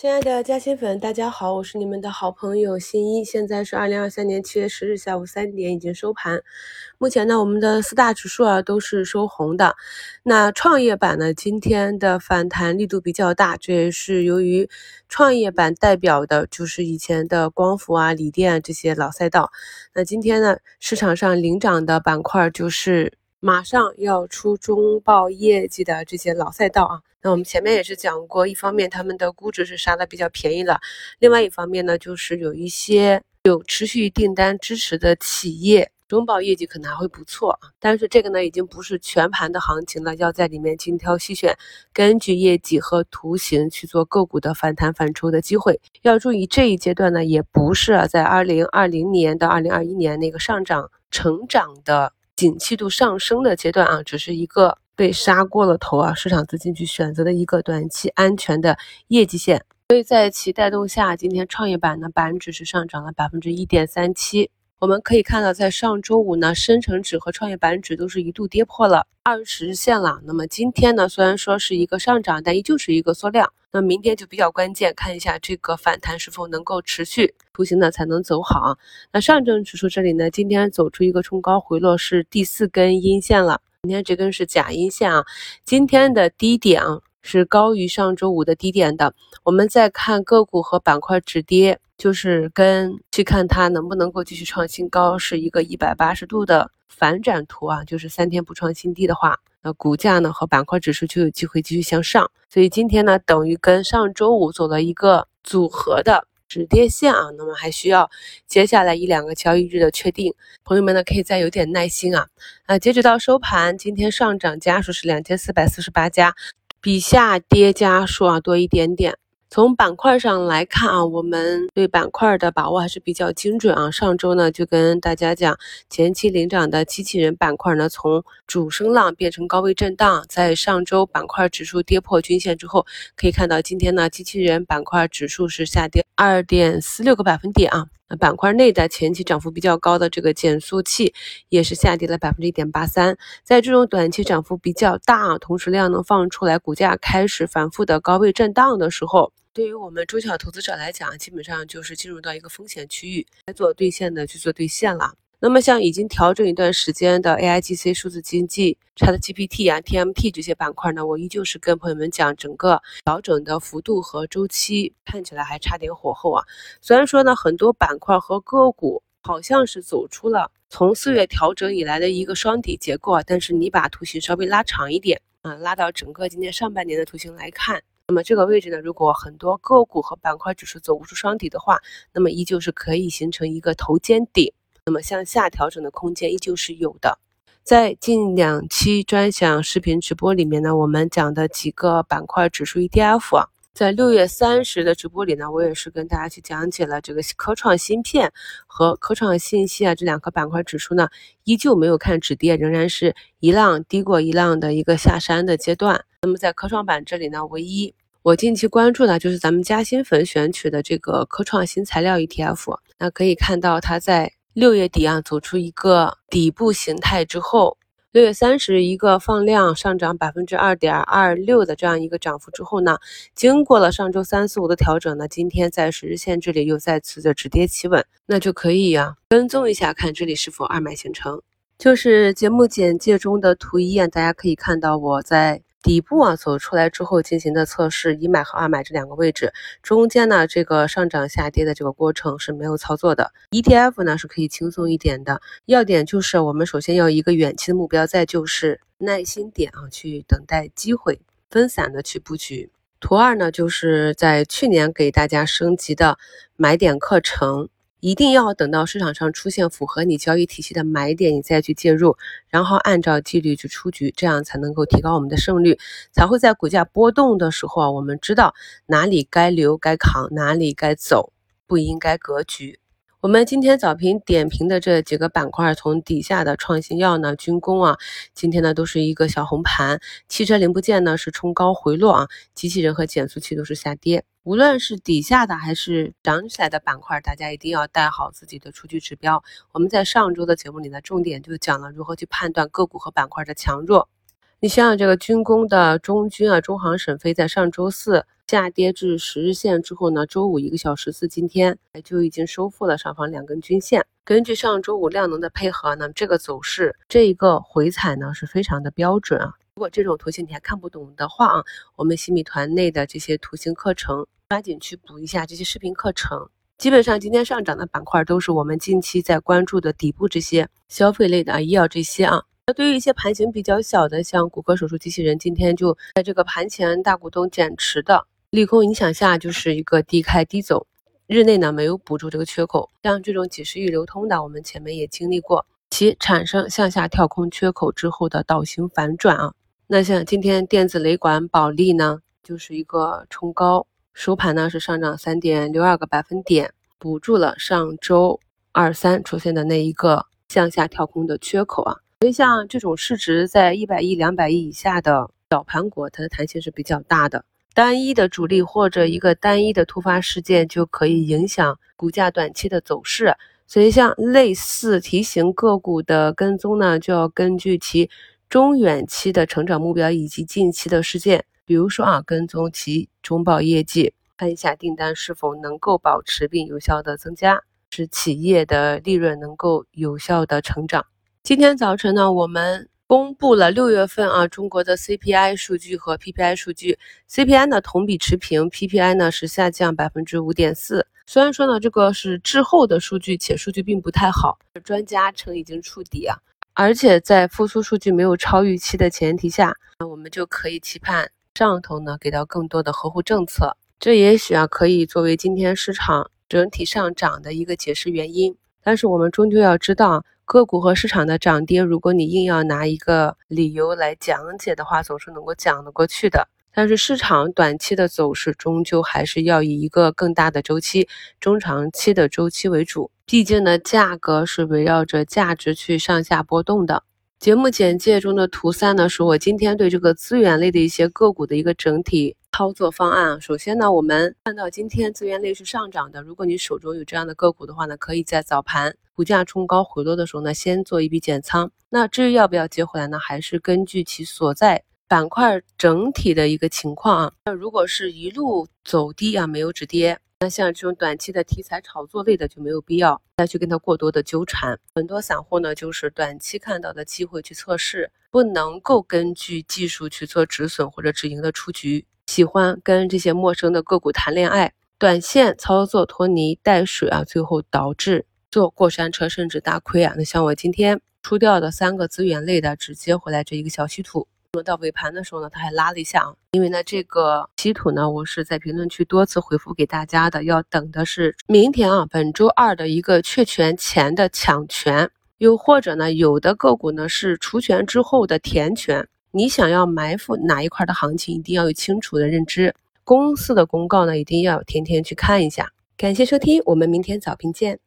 亲爱的嘉兴粉，大家好，我是你们的好朋友新一。现在是二零二三年七月十日下午三点，已经收盘。目前呢，我们的四大指数啊都是收红的。那创业板呢，今天的反弹力度比较大，这也是由于创业板代表的就是以前的光伏啊、锂电啊这些老赛道。那今天呢，市场上领涨的板块就是。马上要出中报业绩的这些老赛道啊，那我们前面也是讲过，一方面他们的估值是杀的比较便宜了，另外一方面呢，就是有一些有持续订单支持的企业，中报业绩可能还会不错啊。但是这个呢，已经不是全盘的行情了，要在里面精挑细选，根据业绩和图形去做个股的反弹反抽的机会。要注意这一阶段呢，也不是在二零二零年到二零二一年那个上涨成长的。景气度上升的阶段啊，只是一个被杀过了头啊，市场资金去选择的一个短期安全的业绩线。所以在其带动下，今天创业板呢板指是上涨了百分之一点三七。我们可以看到，在上周五呢，深成指和创业板指都是一度跌破了二十日线了。那么今天呢，虽然说是一个上涨，但依旧是一个缩量。那明天就比较关键，看一下这个反弹是否能够持续，图形呢才能走好。那上证指数这里呢，今天走出一个冲高回落，是第四根阴线了。今天这根是假阴线啊。今天的低点啊是高于上周五的低点的。我们再看个股和板块止跌。就是跟去看它能不能够继续创新高，是一个一百八十度的反转图啊。就是三天不创新低的话，那股价呢和板块指数就有机会继续向上。所以今天呢，等于跟上周五走了一个组合的止跌线啊。那么还需要接下来一两个交易日的确定，朋友们呢可以再有点耐心啊。啊，截止到收盘，今天上涨家数是两千四百四十八家，比下跌家数啊多一点点。从板块上来看啊，我们对板块的把握还是比较精准啊。上周呢就跟大家讲，前期领涨的机器人板块呢，从主升浪变成高位震荡。在上周板块指数跌破均线之后，可以看到今天呢，机器人板块指数是下跌二点四六个百分点啊。板块内的前期涨幅比较高的这个减速器也是下跌了百分之一点八三。在这种短期涨幅比较大，同时量能放出来，股价开始反复的高位震荡的时候。对于我们中小投资者来讲，基本上就是进入到一个风险区域，该做兑现的去做兑现了。那么像已经调整一段时间的 AIGC、数字经济、ChatGPT 啊、TMT 这些板块呢，我依旧是跟朋友们讲，整个调整的幅度和周期看起来还差点火候啊。虽然说呢，很多板块和个股好像是走出了从四月调整以来的一个双底结构啊，但是你把图形稍微拉长一点啊，拉到整个今年上半年的图形来看。那么这个位置呢，如果很多个股和板块指数走不出双底的话，那么依旧是可以形成一个头肩顶，那么向下调整的空间依旧是有的。在近两期专享视频直播里面呢，我们讲的几个板块指数 ETF 啊。在六月三十的直播里呢，我也是跟大家去讲解了这个科创芯片和科创信息啊这两个板块指数呢，依旧没有看止跌，仍然是一浪低过一浪的一个下山的阶段。那么在科创板这里呢，唯一我近期关注的就是咱们嘉兴粉选取的这个科创新材料 ETF。那可以看到它在六月底啊走出一个底部形态之后。六月三十一个放量上涨百分之二点二六的这样一个涨幅之后呢，经过了上周三四五的调整呢，今天在十日线这里又再次的止跌企稳，那就可以呀跟踪一下，看这里是否二买形成。就是节目简介中的图一啊，大家可以看到我在。底部啊走出来之后进行的测试，一买和二买这两个位置中间呢，这个上涨下跌的这个过程是没有操作的。ETF 呢是可以轻松一点的，要点就是我们首先要一个远期的目标，再就是耐心点啊，去等待机会，分散的去布局。图二呢就是在去年给大家升级的买点课程。一定要等到市场上出现符合你交易体系的买点，你再去介入，然后按照纪律去出局，这样才能够提高我们的胜率，才会在股价波动的时候啊，我们知道哪里该留该扛，哪里该走，不应该格局。我们今天早评点评的这几个板块，从底下的创新药呢、军工啊，今天呢都是一个小红盘。汽车零部件呢是冲高回落啊，机器人和减速器都是下跌。无论是底下的还是涨起来的板块，大家一定要带好自己的出局指标。我们在上周的节目里呢，重点就讲了如何去判断个股和板块的强弱。你像这个军工的中军啊，中航沈飞在上周四。下跌至十日线之后呢，周五一个小时四今天就已经收复了上方两根均线。根据上周五量能的配合呢，这个走势这一个回踩呢是非常的标准啊。如果这种图形你还看不懂的话啊，我们新米团内的这些图形课程，抓紧去补一下这些视频课程。基本上今天上涨的板块都是我们近期在关注的底部这些消费类的啊，医药这些啊。那对于一些盘形比较小的，像骨科手术机器人，今天就在这个盘前大股东减持的利空影响下，就是一个低开低走，日内呢没有补住这个缺口。像这种几十亿流通的，我们前面也经历过，其产生向下跳空缺口之后的倒行反转啊。那像今天电子雷管保利呢，就是一个冲高，收盘呢是上涨三点六二个百分点，补住了上周二三出现的那一个向下跳空的缺口啊。所以像这种市值在一百亿、两百亿以下的小盘股，它的弹性是比较大的。单一的主力或者一个单一的突发事件就可以影响股价短期的走势。所以像类似题型个股的跟踪呢，就要根据其。中远期的成长目标以及近期的事件，比如说啊，跟踪其中报业绩，看一下订单是否能够保持并有效的增加，使企业的利润能够有效的成长。今天早晨呢，我们公布了六月份啊中国的 CPI 数据和 PPI 数据，CPI 呢同比持平，PPI 呢是下降百分之五点四。虽然说呢这个是滞后的数据，且数据并不太好，专家称已经触底啊。而且在复苏数据没有超预期的前提下，那我们就可以期盼上头呢给到更多的呵护政策，这也许啊可以作为今天市场整体上涨的一个解释原因。但是我们终究要知道，个股和市场的涨跌，如果你硬要拿一个理由来讲解的话，总是能够讲得过去的。但是市场短期的走势终究还是要以一个更大的周期、中长期的周期为主。毕竟呢，价格是围绕着价值去上下波动的。节目简介中的图三呢，是我今天对这个资源类的一些个股的一个整体操作方案。首先呢，我们看到今天资源类是上涨的。如果你手中有这样的个股的话呢，可以在早盘股价冲高回落的时候呢，先做一笔减仓。那至于要不要接回来呢，还是根据其所在。板块整体的一个情况啊，那如果是一路走低啊，没有止跌，那像这种短期的题材炒作类的就没有必要再去跟它过多的纠缠。很多散户呢，就是短期看到的机会去测试，不能够根据技术去做止损或者止盈的出局，喜欢跟这些陌生的个股谈恋爱，短线操作拖泥带水啊，最后导致坐过山车甚至大亏啊。那像我今天出掉的三个资源类的，只接回来这一个小稀土。那么到尾盘的时候呢，它还拉了一下啊，因为呢，这个稀土呢，我是在评论区多次回复给大家的，要等的是明天啊，本周二的一个确权前的抢权，又或者呢，有的个股呢是除权之后的填权，你想要埋伏哪一块的行情，一定要有清楚的认知。公司的公告呢，一定要天天去看一下。感谢收听，我们明天早评见。